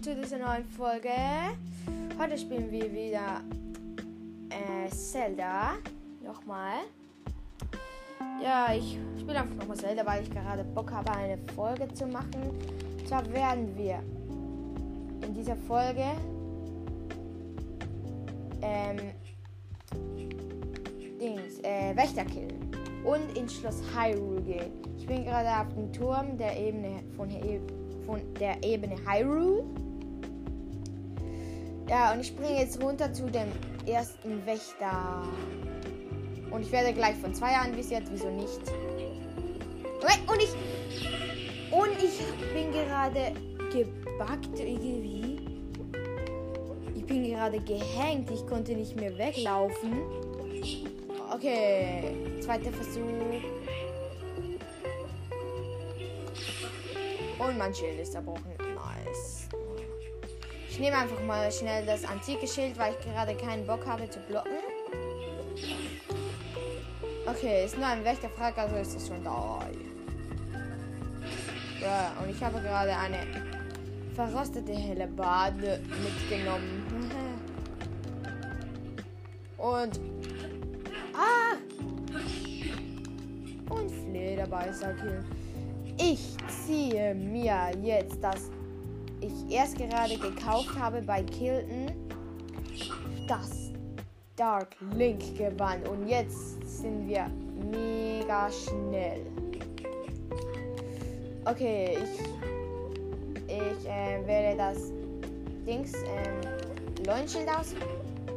willkommen zu dieser neuen Folge. Heute spielen wir wieder äh, Zelda. Nochmal. Ja, ich spiele einfach nochmal Zelda, weil ich gerade Bock habe, eine Folge zu machen. Und zwar werden wir in dieser Folge ähm, Dings, äh, Wächter killen und ins Schloss Hyrule gehen. Ich bin gerade auf dem Turm der Ebene von, von der Ebene Hyrule. Ja, und ich springe jetzt runter zu dem ersten Wächter. Und ich werde gleich von zwei anvisiert, wieso nicht? Und ich. Und ich bin gerade gebackt irgendwie. Ich bin gerade gehängt. Ich konnte nicht mehr weglaufen. Okay. Zweiter Versuch. Und mein Schild ist zerbrochen. Nehme einfach mal schnell das antike Schild, weil ich gerade keinen Bock habe zu blocken. Okay, ist nur ein Wächterfrag, also ist es schon da. Ja, und ich habe gerade eine verrostete helle Bade mitgenommen. und. Ah! Und Flederbeißer killen. Ich ziehe mir jetzt das ich erst gerade gekauft habe bei Kilton. Das Dark Link Gewand. Und jetzt sind wir mega schnell. Okay, ich, ich äh, wähle das Dings ähm, Leunschild aus.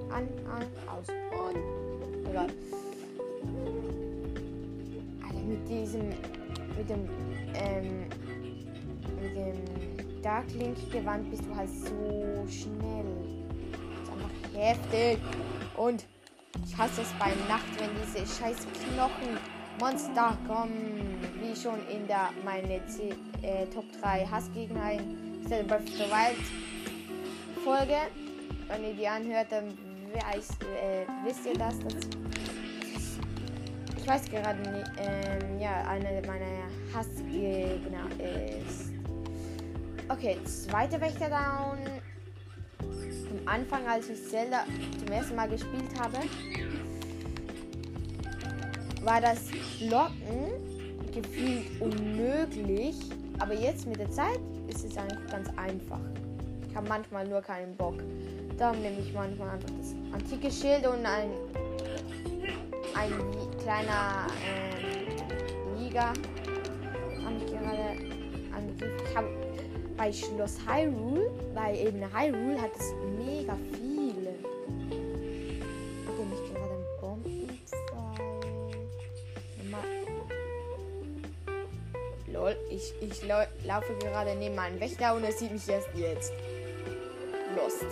An, an, aus. Und. Egal. Alter, mit diesem. Mit dem. Ähm, mit dem Dark Link Gewand bist du halt so schnell. Das ist einfach heftig. Und ich hasse es bei Nacht, wenn diese scheiß Knochenmonster kommen. Wie schon in der meine C äh, Top 3 Hassgegner in Breath of the Wild Folge. Wenn ihr die anhört, dann weiß, äh, wisst ihr das. das ich weiß gerade nicht, ähm, ja, einer meiner Hassgegner ist. Okay, zweiter Wächter down am Anfang, als ich Zelda zum ersten Mal gespielt habe, war das Locken gefühlt unmöglich. Aber jetzt mit der Zeit ist es eigentlich ganz einfach. Ich habe manchmal nur keinen Bock. Darum nehme ich manchmal einfach das antike Schild und ein, ein kleiner äh, Liga. Bei Schloss Hyrule, bei eben Hyrule hat es mega viele. Okay, gerade ein Bombenfall. Lol, ich, ich lau laufe gerade neben meinem Wächter und er sieht mich erst jetzt. Lost.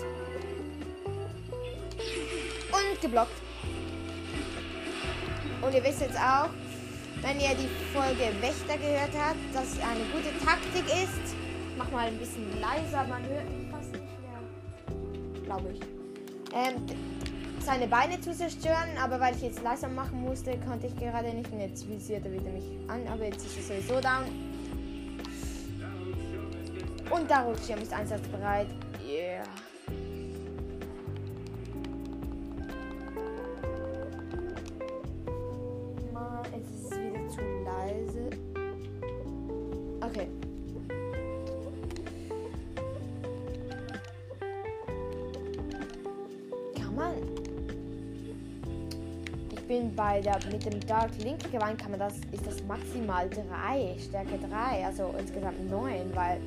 Und geblockt. Und ihr wisst jetzt auch, wenn ihr die Folge Wächter gehört habt, dass eine gute Taktik ist, mach mal ein bisschen leiser, man hört mich fast nicht mehr. Glaube ich. Ähm, seine Beine zu zerstören, aber weil ich jetzt leiser machen musste, konnte ich gerade nicht. Und jetzt visiert er wieder mich an, aber jetzt ist er sowieso down. Und der Rückschirm ist einsatzbereit. Bin bei der mit dem Dark Link Gewand kann man das ist das maximal 3, Stärke 3, also insgesamt 9, weil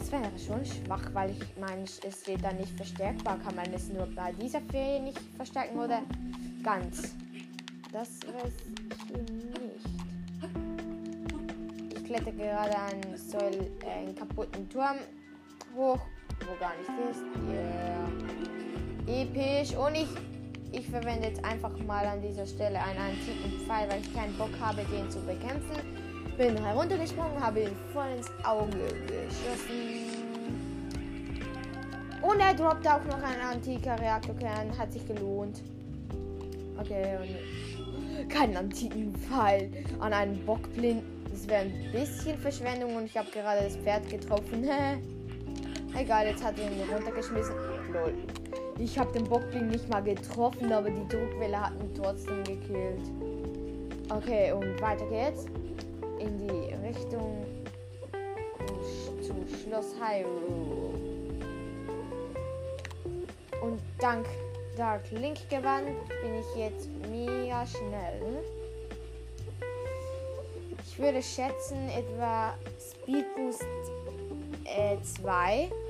das wäre schon schwach, weil ich meine, es steht da nicht verstärkbar. Kann man es nur bei dieser Fee nicht verstärken oder ganz? Das weiß ich nicht. Ich kletter gerade einen, Säul, einen kaputten Turm hoch, wo gar nichts ist. Yeah. Episch. Und ich, ich verwende jetzt einfach mal an dieser Stelle einen antiken Pfeil, weil ich keinen Bock habe, den zu bekämpfen. Bin heruntergesprungen, habe ihn voll ins Auge geschossen. Und er droppt auch noch ein antiker Reaktorkern. Hat sich gelohnt. Okay, und keinen antiken Pfeil an einen Bockblind. Das wäre ein bisschen Verschwendung und ich habe gerade das Pferd getroffen. Egal, jetzt hat er ihn runtergeschmissen. Lol. Ich habe den Bockling nicht mal getroffen, aber die Druckwelle hat ihn trotzdem gekillt. Okay, und weiter geht's. In die Richtung zu Schloss Hyrule. Und dank Dark Link Gewand bin ich jetzt mega schnell. Ich würde schätzen etwa Speed Boost 2 äh,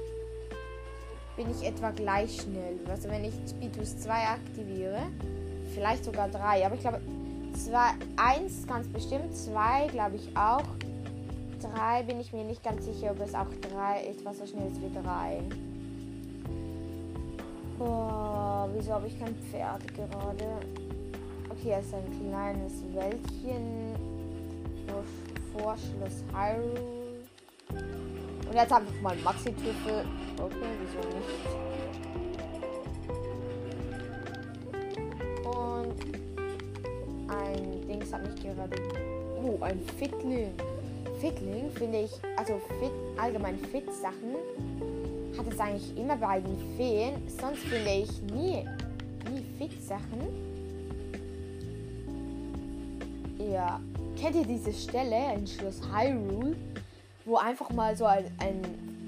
bin ich etwa gleich schnell. Also wenn ich Speed Boost 2 aktiviere, vielleicht sogar 3, aber ich glaube 1 ganz bestimmt, 2 glaube ich auch. 3 bin ich mir nicht ganz sicher, ob es auch 3 etwas so schnell ist wie 3. Boah, wieso habe ich kein Pferd gerade? Okay, es ist ein kleines Wäldchen vor, Hyrule. Und jetzt habe ich mal Maxi-Tüffel. Okay, wieso nicht? Und ein Dings hat mich gerade. Oh, ein Fitling. Fitling finde ich, also Fit, allgemein Fit-Sachen hat es eigentlich immer bei den Feen. Sonst finde ich nie, nie Fit-Sachen. Ja. Kennt ihr diese Stelle in Schloss Hyrule, wo einfach mal so ein, ein,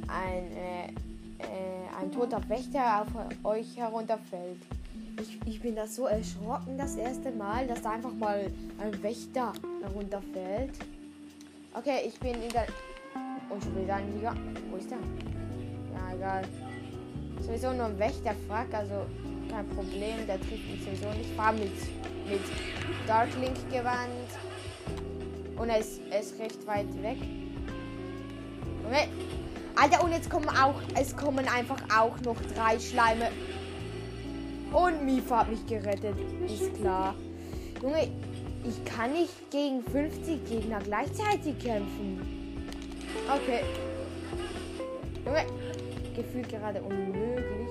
ein, äh, äh, ein toter Wächter auf euch herunterfällt? Ich, ich bin da so erschrocken das erste Mal, dass da einfach mal ein Wächter herunterfällt. Okay, ich bin in der. Und schon wieder ein Liga. Wo ist der? egal. Sowieso nur ein Wächterfrack, also kein Problem. Der trifft mich sowieso nicht. Fahr mit, mit Darklink gewandt. Und er ist, er ist recht weit weg. Okay. Alter, und jetzt kommen auch, es kommen einfach auch noch drei Schleime. Und Mifa hat mich gerettet. Ist klar. Junge, ich kann nicht gegen 50 Gegner gleichzeitig kämpfen. Okay. Junge, gefühlt gerade unmöglich.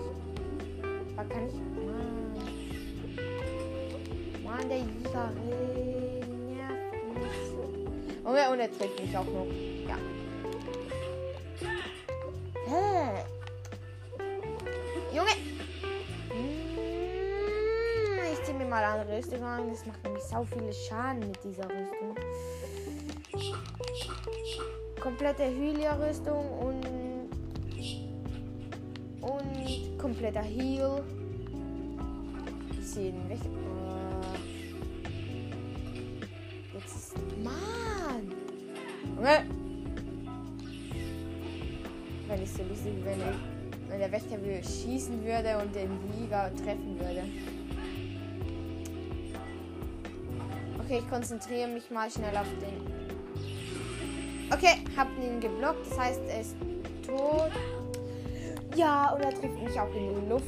Aber kann ich. Mann. Mann, der Jäger nervt mich so. Okay, und er trifft mich auch noch. Hä? Junge! Hm, ich zieh mir mal eine Rüstung an. Das macht nämlich sau viele Schaden mit dieser Rüstung. Komplette Hylia-Rüstung und und kompletter Heal. Ich sehe ihn weg. Uh, jetzt ist. Mann! Okay. Wenn ich so lustig, wenn, ich, wenn der Wächter schießen würde und den Liga treffen würde. Okay, ich konzentriere mich mal schnell auf den. Okay, hab ihn geblockt. Das heißt, er ist tot. Ja, und er trifft mich auch in die Luft.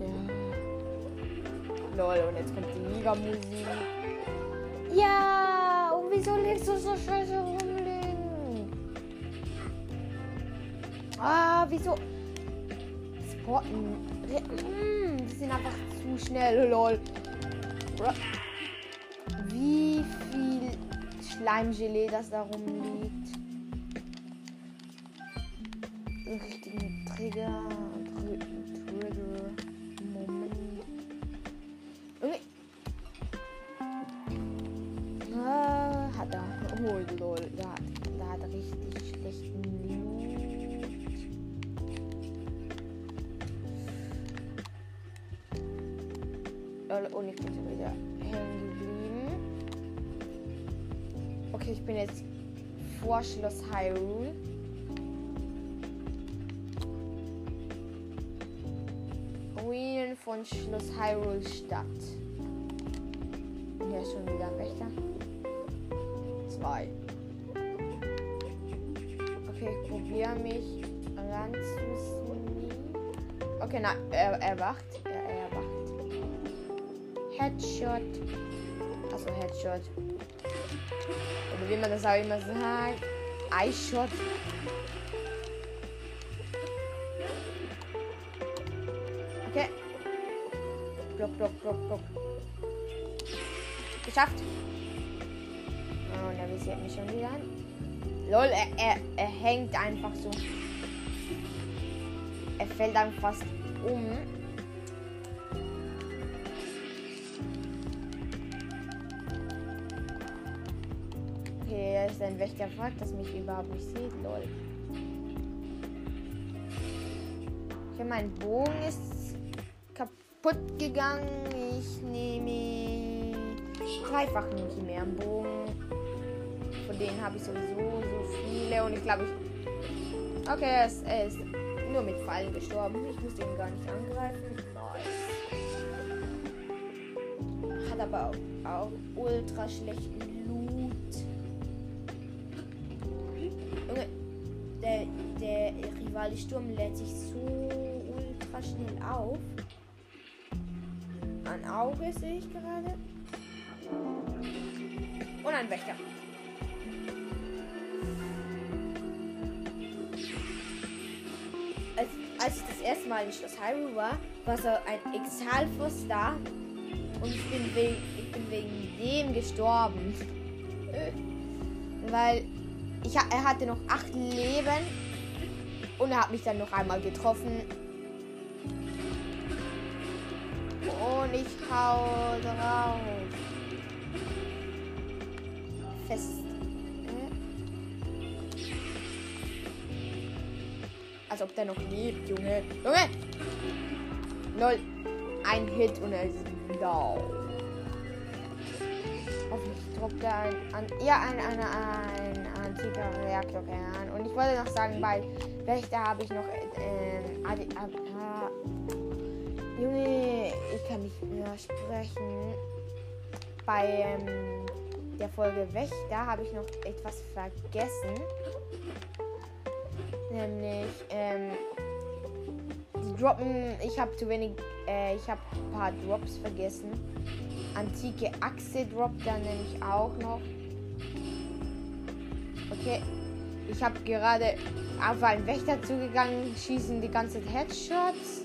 Ja. Lol, und jetzt kommt die Liga-Musik. Ja, und wieso legst du so scheiße Ah, wieso? Sporten. Hm, die sind einfach zu schnell, lol. Wie viel Schleimgelee das da rumliegt. Von Schloss Hyrule Stadt. Hier ist schon wieder ein Wächter. Zwei. Okay, ich probiere mich ranzusneaken. Okay, nein, er, er wacht. Er, er wacht. Headshot. Also Headshot. Oder wie man das auch immer sagt. Eyeshot. Block, block. Geschafft. Oh, und er visiert mich schon wieder an. Lol, er, er, er hängt einfach so. Er fällt dann fast um. Okay, er ist ein Wächter, fragt, das mich überhaupt nicht sieht, lol. Okay, mein Bogen ist kaputt gegangen. Ich nehme dreifach nicht mehr am Bogen. Von denen habe ich sowieso so viele und ich glaube ich. Okay, er ist, er ist nur mit Fallen gestorben. Ich musste ihn gar nicht angreifen. Nice. Hat aber auch, auch ultra schlechten Loot. Der, der Rivali Sturm lädt sich so ultra schnell auf. Auge sehe ich gerade. Und ein Wächter. Als, als ich das erste Mal in Schloss Hyrule war, war so ein Exalfos da. Und ich bin wegen, ich bin wegen dem gestorben. Weil ich, er hatte noch acht Leben. Und er hat mich dann noch einmal getroffen. Und ich hau drauf. Fest. Äh. Als ob der noch lebt, Junge. Junge! Lol. Ein Hit und er ist down. Hoffentlich droppt er ein, an, ja, ein, ein, ein, antiker Reaktorkern. Und ich wollte noch sagen, bei Wächter habe ich noch AD, ah, Junge, ich kann nicht mehr sprechen. Bei ähm, der Folge Wächter habe ich noch etwas vergessen. Nämlich, ähm, die droppen, ich habe zu wenig, äh, ich habe ein paar Drops vergessen. Antike Achse droppt dann nämlich auch noch. Okay, ich habe gerade auf einen Wächter zugegangen, schießen die ganze Headshots.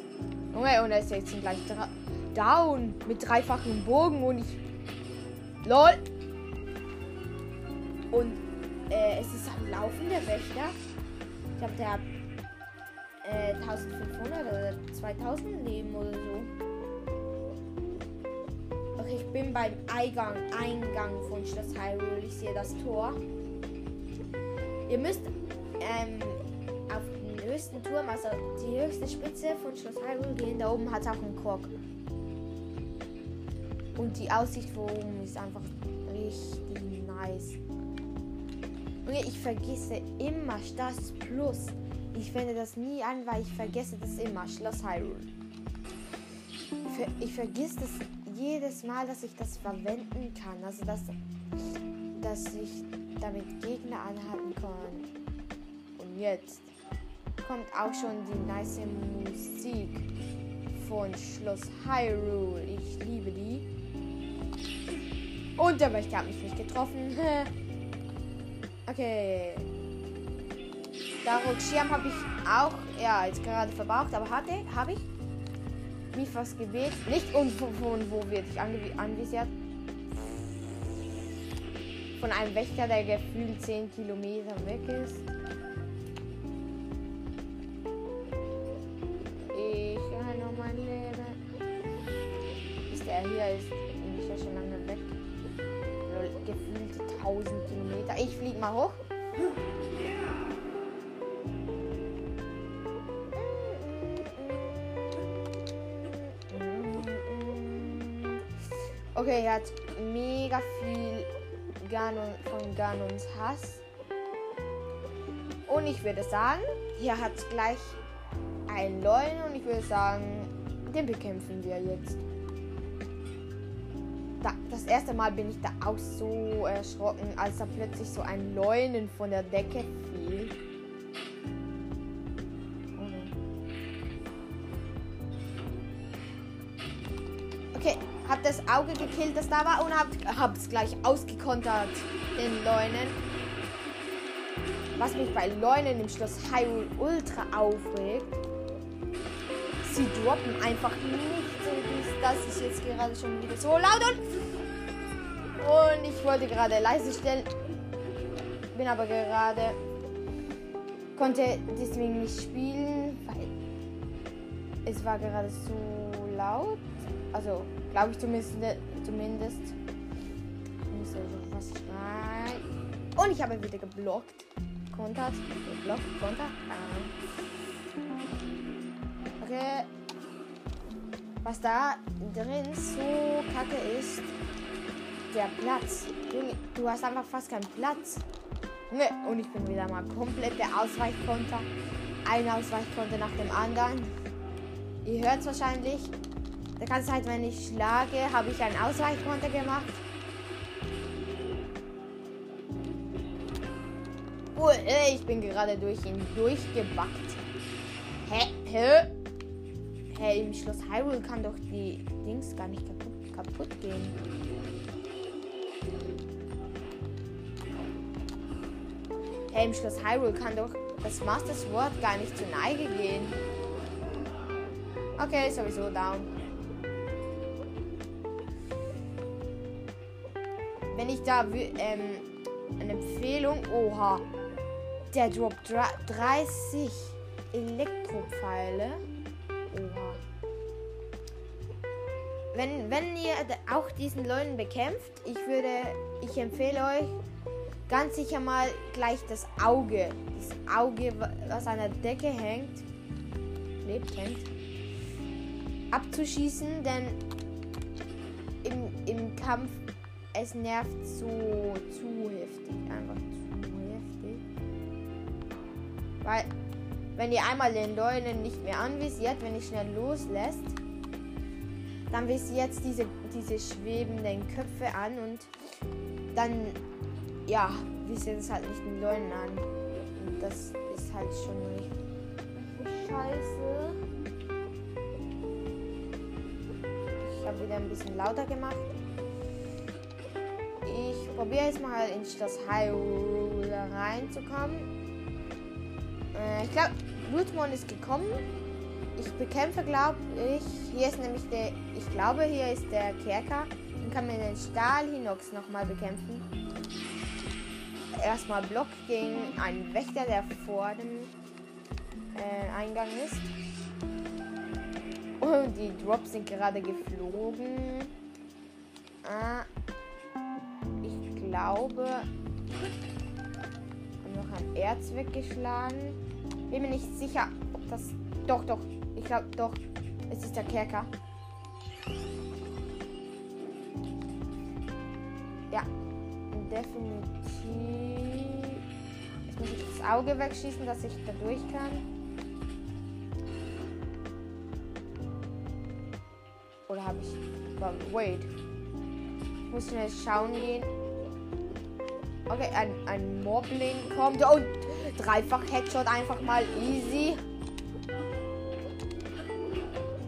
Junge, und er ist jetzt gleich down mit dreifachem Bogen und ich. LOL! Und äh, es ist am Laufen der Wächter. Ich glaube, der hat äh, 1500 oder 2000 Leben oder so. Okay, ich bin beim Eingang, Eingang von Schloss Hyrule. Ich sehe das Tor. Ihr müsst ähm, höchsten Turm, also die höchste Spitze von Schloss Hyrule gehen. Da oben hat auch einen Krog. Und die Aussicht von oben ist einfach richtig nice. Und ich vergesse immer Status Plus. Ich wende das nie an, weil ich vergesse das immer. Schloss Hyrule. Ich vergesse das jedes Mal, dass ich das verwenden kann. Also, dass, dass ich damit Gegner anhalten kann. Und jetzt kommt auch schon die nice Musik von Schloss Hyrule. Ich liebe die. Und der Wächter hat mich nicht getroffen. okay. Daruk-Schirm habe ich auch, ja, jetzt gerade verbraucht, aber hatte, habe ich. Mifas Gebet. Nicht und von, von wo wird ich anvisiert? Von einem Wächter, der gefühlt 10 Kilometer weg ist. 1000 Kilometer. Ich flieg mal hoch. Okay, er hat mega viel Ganon, von Ganons Hass. Und ich würde sagen, hier hat gleich einen Leuen und ich würde sagen, den bekämpfen wir jetzt. Da, das erste Mal bin ich da auch so erschrocken, als da plötzlich so ein Leunen von der Decke fiel. Oh. Okay, hab das Auge gekillt, das da war und hab, hab's gleich ausgekontert, den Leunen. Was mich bei Leunen im Schloss Hyrule ultra aufregt, sie droppen einfach nicht so dies, das ist jetzt gerade schon wieder so laut und und ich wollte gerade leise stellen. bin aber gerade konnte deswegen nicht spielen, weil es war gerade so laut. Also glaube ich zumindest. zumindest. Also. Und ich habe wieder geblockt. Kontert. Geblockt. Kontert. Okay. Was da drin so kacke ist, der Platz. Du hast einfach fast keinen Platz. Ne, und ich bin wieder mal komplett der Ausweichkonter. Ein Ausweichkonter nach dem anderen. Ihr hört es wahrscheinlich. Kann es halt, wenn ich schlage, habe ich einen Ausweichkonter gemacht. Oh, ich bin gerade durch ihn durchgebackt. Hä? Hä? Hä, im Schloss Hyrule kann doch die Dings gar nicht kaputt, kaputt gehen. Hey, im Schloss Hyrule kann doch das Master Sword gar nicht zur Neige gehen. Okay, sowieso down. Wenn ich da ähm, eine Empfehlung. Oha. Der droppt 30 Elektropfeile. Oha. Wenn, wenn ihr auch diesen Leuten bekämpft, ich würde, ich empfehle euch, ganz sicher mal gleich das Auge. Das Auge, was an der Decke hängt, lebt, hängt, abzuschießen, denn im, im Kampf es nervt so zu heftig. Einfach zu heftig. Weil, wenn ihr einmal den Leunen nicht mehr anvisiert, wenn ihr schnell loslässt, dann visiert diese, diese schwebenden Köpfe an und dann ja, wir sehen es halt nicht den Leuten an. Und das ist halt schon richtig scheiße. Ich habe wieder ein bisschen lauter gemacht. Ich probiere jetzt mal in das Hyrule reinzukommen. Äh, ich glaube, Blutmon ist gekommen. Ich bekämpfe, glaube ich. Hier ist nämlich der. Ich glaube, hier ist der Kerker. Dann kann man den Stahl-Hinox nochmal bekämpfen erstmal Block gegen einen Wächter, der vor dem äh, Eingang ist. Und die Drops sind gerade geflogen. Ah, ich glaube, noch ein Erz weggeschlagen. Bin mir nicht sicher, ob das. Doch, doch. Ich glaube, doch. Es ist der Kerker. Ja, definitiv. Auge wegschießen, dass ich da durch kann. Oder habe ich. Wait. Ich muss schnell schauen gehen. Okay, ein, ein Moblin kommt. Und dreifach Headshot einfach mal easy.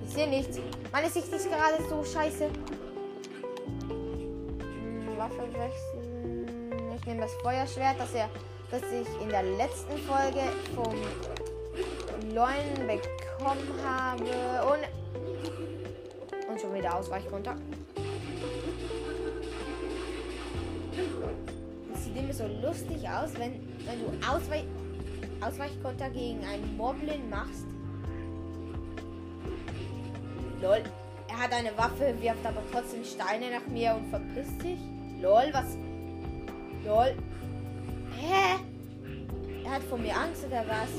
Ich sehe nichts. Meine Sicht ist gerade so scheiße. Hm, Waffe wechseln. Ich nehme das Feuerschwert, dass er das ich in der letzten Folge vom Leuen bekommen habe. Und, und schon wieder Ausweichkonter. Das sieht immer so lustig aus, wenn, wenn du Ausweich, Ausweichkonter gegen einen Moblin machst. Lol. Er hat eine Waffe, wirft aber trotzdem Steine nach mir und verpisst sich. Lol, was? Lol. Hat vor mir Angst oder was?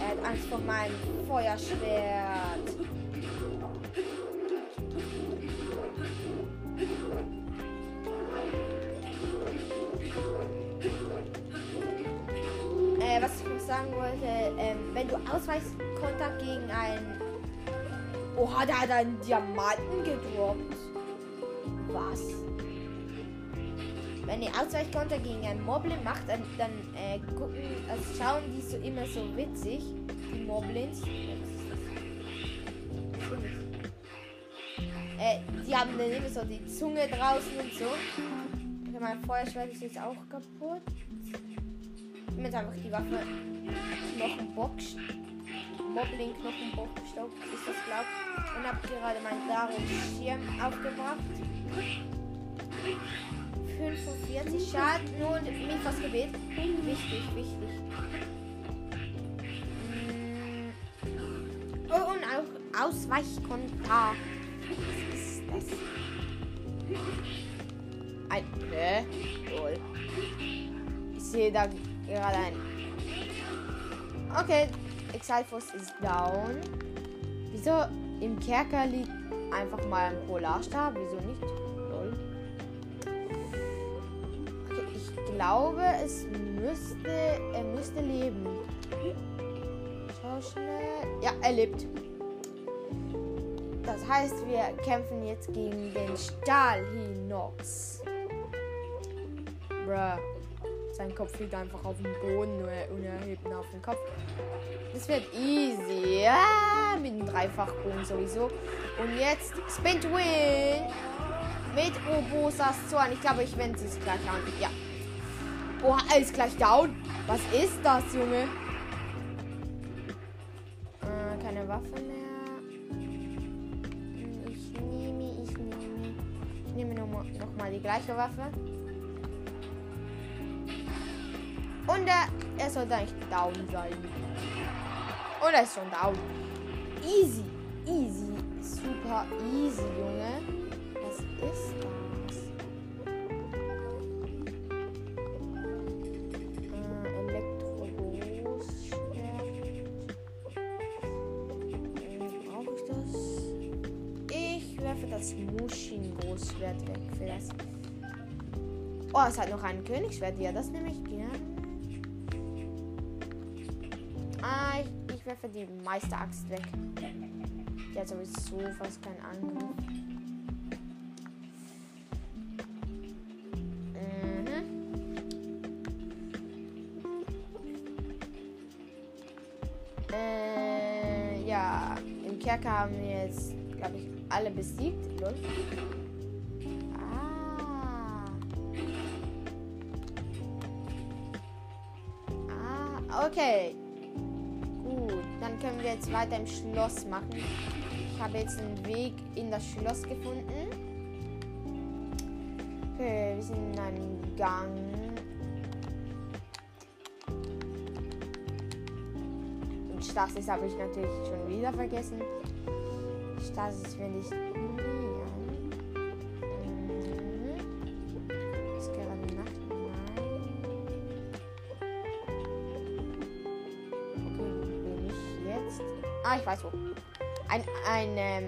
Er hat Angst vor meinem Feuerschwert. Äh, was ich sagen wollte, ähm, wenn du Ausweichskontakt gegen einen. Oha, der hat einen Diamanten gedroppt. Ihr Ausweichkonter gegen einen Moblin macht, dann, äh, gucken, also schauen die so immer so witzig, die Moblins. Äh, die haben dann immer so die Zunge draußen und so. Okay, mein Feuerschwert ist jetzt auch kaputt. Ich jetzt einfach die Waffe Knochenbox. Moblin Knochenbockstock ist das glaubt. Und habe gerade meinen Darum Schirm aufgebracht 45 Schaden und Mifas Gebet. Wichtig, wichtig. Mm. Oh, und auch Ausweichkonter. Was ist das? Ein. Ne? Lol. Ich sehe da gerade ein. Okay, Exalfos ist down. Wieso im Kerker liegt einfach mal ein Polarstab? Wieso nicht? Glaube, es müsste. Er müsste leben. Schau schnell. Ja, er lebt. Das heißt, wir kämpfen jetzt gegen den Stahlhinox. Bruh. Sein Kopf liegt einfach auf dem Boden und er hebt ihn auf den Kopf. Das wird easy. Ja, mit dem Dreifachbogen sowieso. Und jetzt Spin to Win. Mit Obosas Zorn. Ich glaube, ich wende es gleich an. Ja. Oh, er ist gleich down. Was ist das, Junge? Äh, keine Waffe mehr. Ich nehme, ich nehme. Ich nehme nochmal noch mal die gleiche Waffe. Und er, er sollte eigentlich down sein. Und er ist schon down. Easy, easy, super easy, Junge. Was ist das? Mushin-Großschwert weg das. Oh, es hat noch ein Königsschwert. Ja, das nehme ich gerne. Ah, ich, ich werfe die Meisteraxt weg. Die hat sowieso fast keinen Angriff. Mhm. Äh, ja, im Kerker haben wir jetzt, glaube ich, alle besiegt. Lol. Okay. Gut, dann können wir jetzt weiter im Schloss machen. Ich habe jetzt einen Weg in das Schloss gefunden. Okay, wir sind in einem Gang. Und Stasis habe ich natürlich schon wieder vergessen. Stasis finde ich Ich weiß wo. Ein, ein ähm,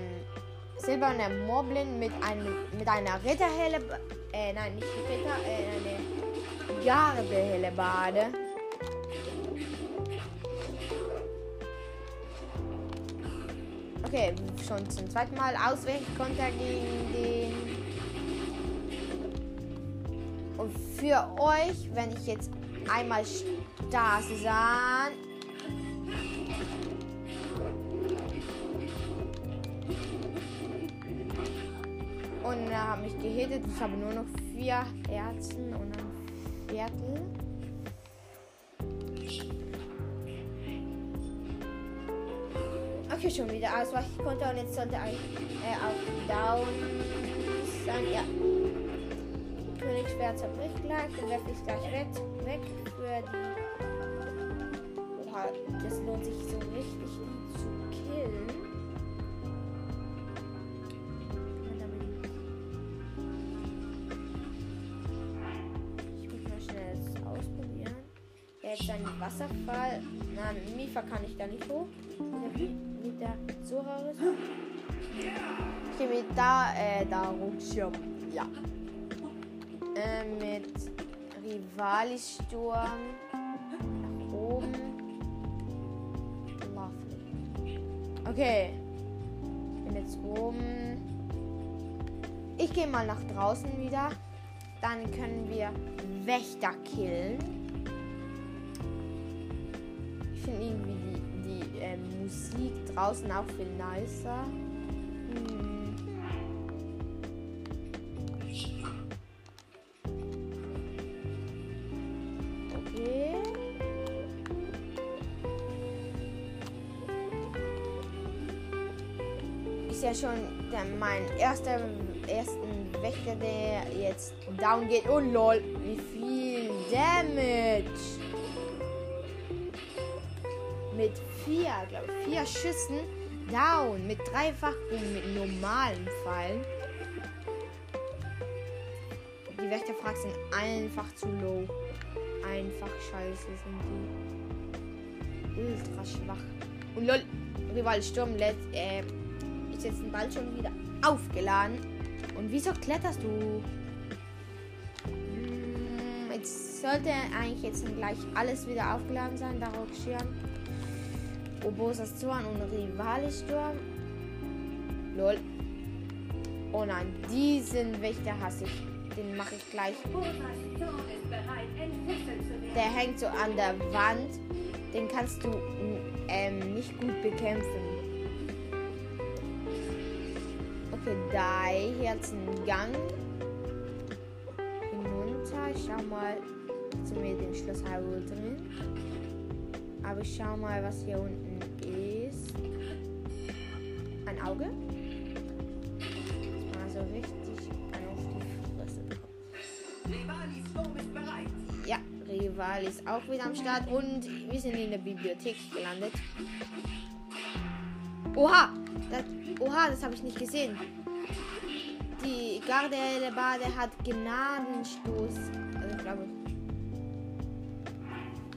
silberner Moblin mit, einem, mit einer Ritterhelle. Äh, nein, nicht Ritter, äh, eine Gardehellebade. Okay, schon zum zweiten Mal Ausweichkonter gegen den. Und für euch, wenn ich jetzt einmal Stasi sah. Und hat mich gehittet. Ich habe nur noch vier Herzen und ein Viertel. Okay, schon wieder Ausweichkonter und jetzt sollte eigentlich äh, auch down sein. Ja. Königsschwert zerbricht gleich, dann werfe ich gleich weg, weg für die. Oha, das lohnt sich so richtig, zu killen. Jetzt ein Wasserfall. Mit Mifa kann ich da nicht hoch. Mit der, Ich gehe mit da, äh, da Rutschirm. Ja. Äh, mit Rivalisturm nach oben. Lovely. Okay. Bin jetzt oben. Ich gehe mal nach draußen wieder. Dann können wir Wächter killen. Musik draußen auch viel nicer. Ist ja schon der, mein erster ersten Wächter, der jetzt down geht. Oh lol, wie viel Damage. Vier, glaube ich, vier Schüssen down. Mit Dreifachbogen, mit normalen Pfeilen. Die Wächterfragen sind einfach zu low. Einfach scheiße sind die. Ultra schwach. Und lol, Rival Sturm lädt, äh, ist jetzt ein Ball schon wieder aufgeladen. Und wieso kletterst du? Hm, jetzt sollte eigentlich jetzt gleich alles wieder aufgeladen sein. Darauf schirm. Obosas Zorn und Rivalisturm. Lol. Oh nein, diesen Wächter hasse ich. Den mache ich gleich. Der hängt so an der Wand. Den kannst du ähm, nicht gut bekämpfen. Okay, drei Herzengang. Hinunter. Ich schau mal. Sind wir den Schloss Hyrule drin? Aber ich schau mal, was hier unten. Ein Auge. Also richtig auf die Fresse Ja, Rival ist auch wieder am Start und wir sind in der Bibliothek gelandet. Oha! Das, oha, das habe ich nicht gesehen. Die Garde der Bade hat Gnadenstoß. Also ich glaube.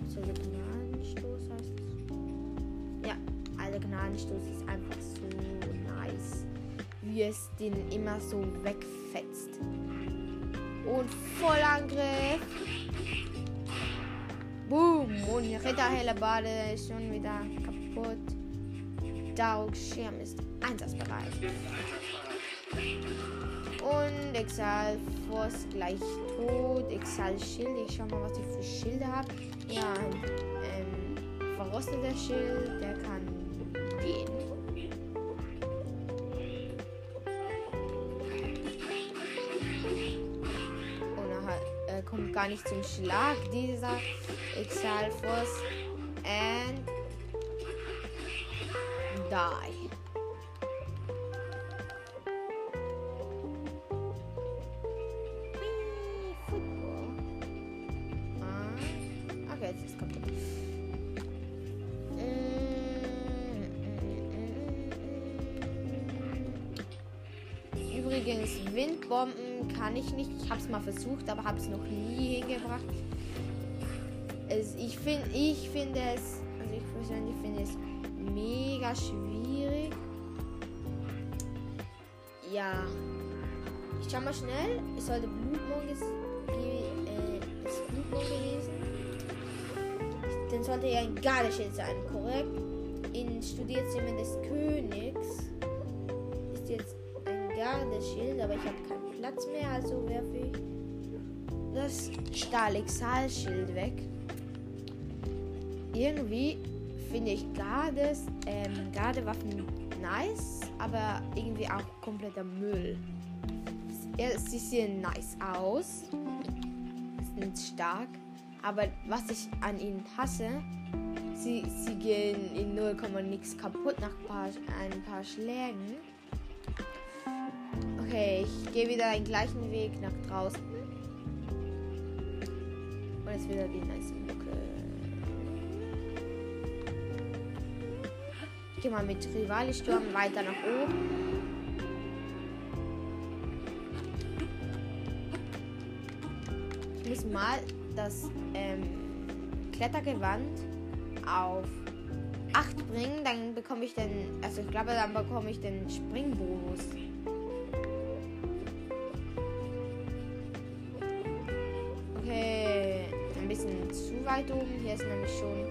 So Gnadenstoß heißt es. Ja, also Gnadenstoß ist einfach so. Wie es den immer so wegfetzt. Und Vollangriff. Boom. Und Ritterhelle Bade ist schon wieder kaputt. Daruk Schirm ist einsatzbereit. Und Exal Force gleich tot. Exal Schild. Ich schau mal, was ich für Schilde habe. Ja, ein ähm, verrosteter Schild. Der gar nicht zum Schlag. Dieser Exal Force. And die. Ah. Übrigens, Windbomben kann ich nicht. Ich habe es mal versucht, aber habe es noch nie hingebracht. Es, ich finde ich find es, also ich persönlich finde es mega schwierig. Ja. Ich schau mal schnell. Es sollte Blutmond äh, Blutmond gewesen. Dann sollte ja ein Gardeschild sein, korrekt? In Studierzimmer des Königs ist jetzt ein Gardeschild, aber ich habe Platz mehr, also werfe ich das Stahlexalschild weg. Irgendwie finde ich Gardes, ähm, Gardewaffen nice, aber irgendwie auch kompletter Müll. Sie sehen nice aus, sind stark, aber was ich an ihnen hasse, sie, sie gehen in 0, nix kaputt nach paar, ein paar Schlägen. Okay, ich gehe wieder den gleichen Weg nach draußen. Und jetzt wieder die nice Mucke. Ich gehe mal mit Rivali-Sturm weiter nach oben. Ich muss mal das ähm, Klettergewand auf 8 bringen, dann bekomme ich den, also ich glaube, dann bekomme ich den Springbonus. Oben. Hier ist nämlich schon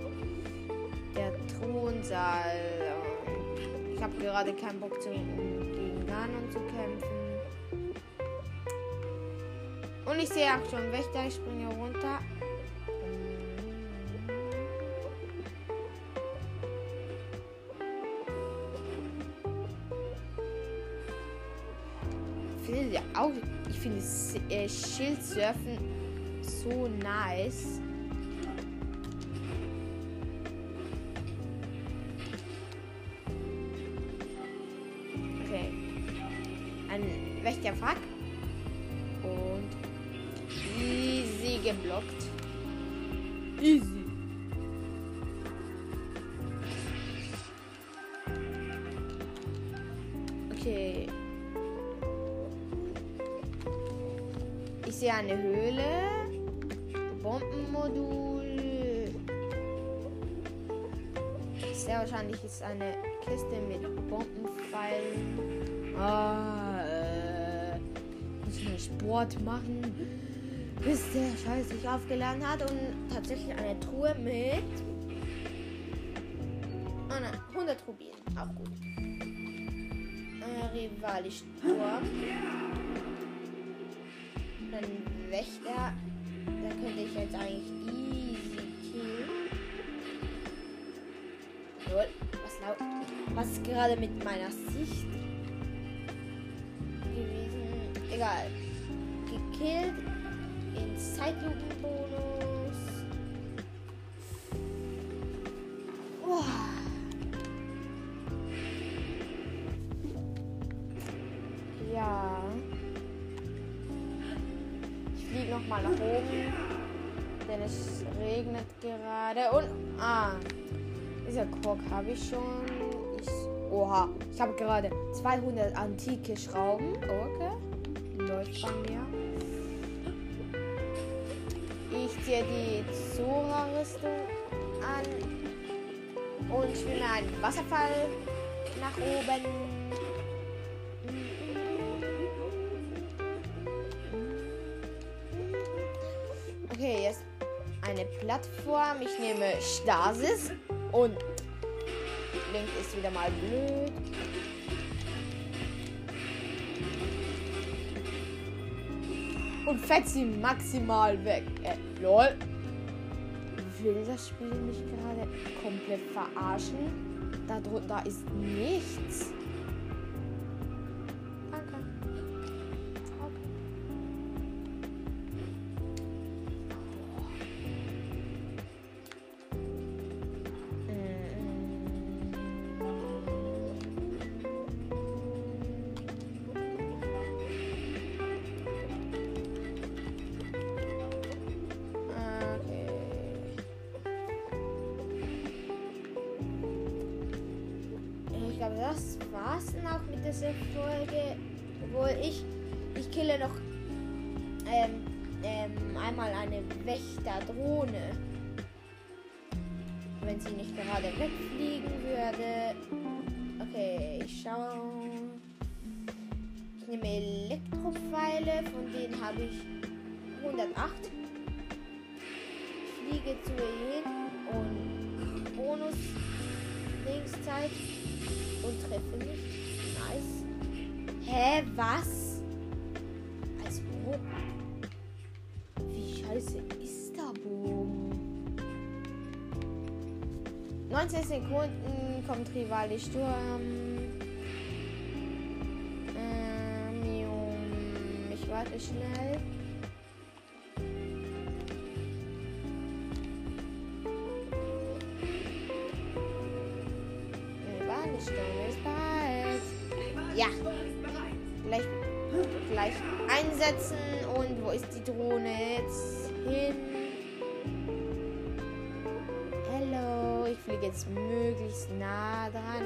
der Thronsaal. Ich habe gerade keinen Bock, zu, gegen Ganon zu kämpfen. Und ich sehe auch schon Wächter. Ich springe runter. Ich finde auch, ich finde äh, Schildsurfen so nice. Okay. Ein Wächterfuck. Und easy geblockt. Easy. Okay. Ich sehe eine Höhle. Bombenmodul. Sehr wahrscheinlich ist eine Kiste mit Bombenpfeilen. Ah, ich mal Sport machen, bis der Scheiß sich aufgeladen hat und tatsächlich eine Truhe mit oh nein, 100 Rubinen. Auch gut. Äh, Rivalisch Sturm. Dann Wächter. Da könnte ich jetzt eigentlich easy killen. Lol, was laut. Was ist gerade mit meiner Sicht? Egal. Gekillt. In Zeitlupenbonus. Ja. Ich fliege nochmal nach oben. Denn es regnet gerade. Und. Ah. Dieser Kork habe ich schon. Ich, oha. Ich habe gerade 200 antike Schrauben. Okay. Läuft bei mir. Ich ziehe die Zora-Rüstung an. Und schwimme einen Wasserfall nach oben. Okay, jetzt eine Plattform. Ich nehme Stasis und Link ist wieder mal blöd. Und fetzt sie maximal weg. Äh, lol. Will das Spiel mich gerade komplett verarschen? Da drunter ist nichts. Linkszeit und treffe mich. Nice. Hä, was? Als ob. Wie scheiße ist der Bogen? 19 Sekunden kommt Rivali Sturm. Ähm, ich warte schnell. Jetzt möglichst nah dran.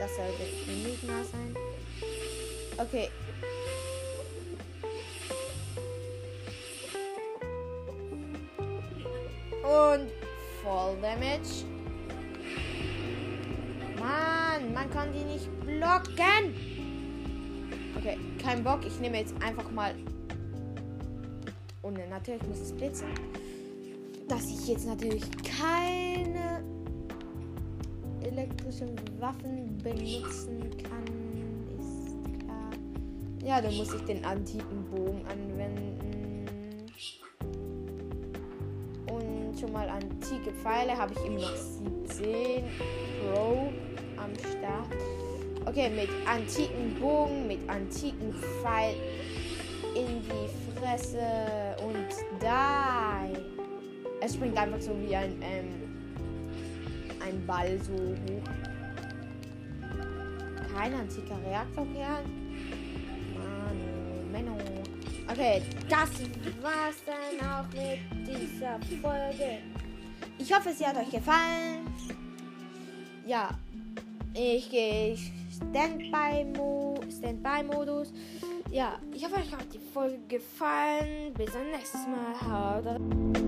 Das sollte ziemlich nah sein. Okay. Und Voll Damage. Mann, man kann die nicht blocken. Okay, kein Bock. Ich nehme jetzt einfach mal. Und natürlich muss es blitzen. Dass ich jetzt natürlich keine elektrischen Waffen benutzen kann, ist klar. Ja, dann muss ich den antiken Bogen anwenden. Und schon mal antike Pfeile habe ich immer noch 17 Pro am Start. Okay, mit antiken Bogen, mit antiken Pfeil in die Fresse und die. Es springt einfach so wie ein, ähm, Ball so hoch. Kein antiker Reaktorkern. Mann. Menno. Okay, das war's dann auch mit dieser Folge. Ich hoffe, sie hat euch gefallen. Ja, ich gehe Standby-Modus. Standby ja, ich hoffe, euch hat die Folge gefallen. Bis zum nächsten Mal. Haut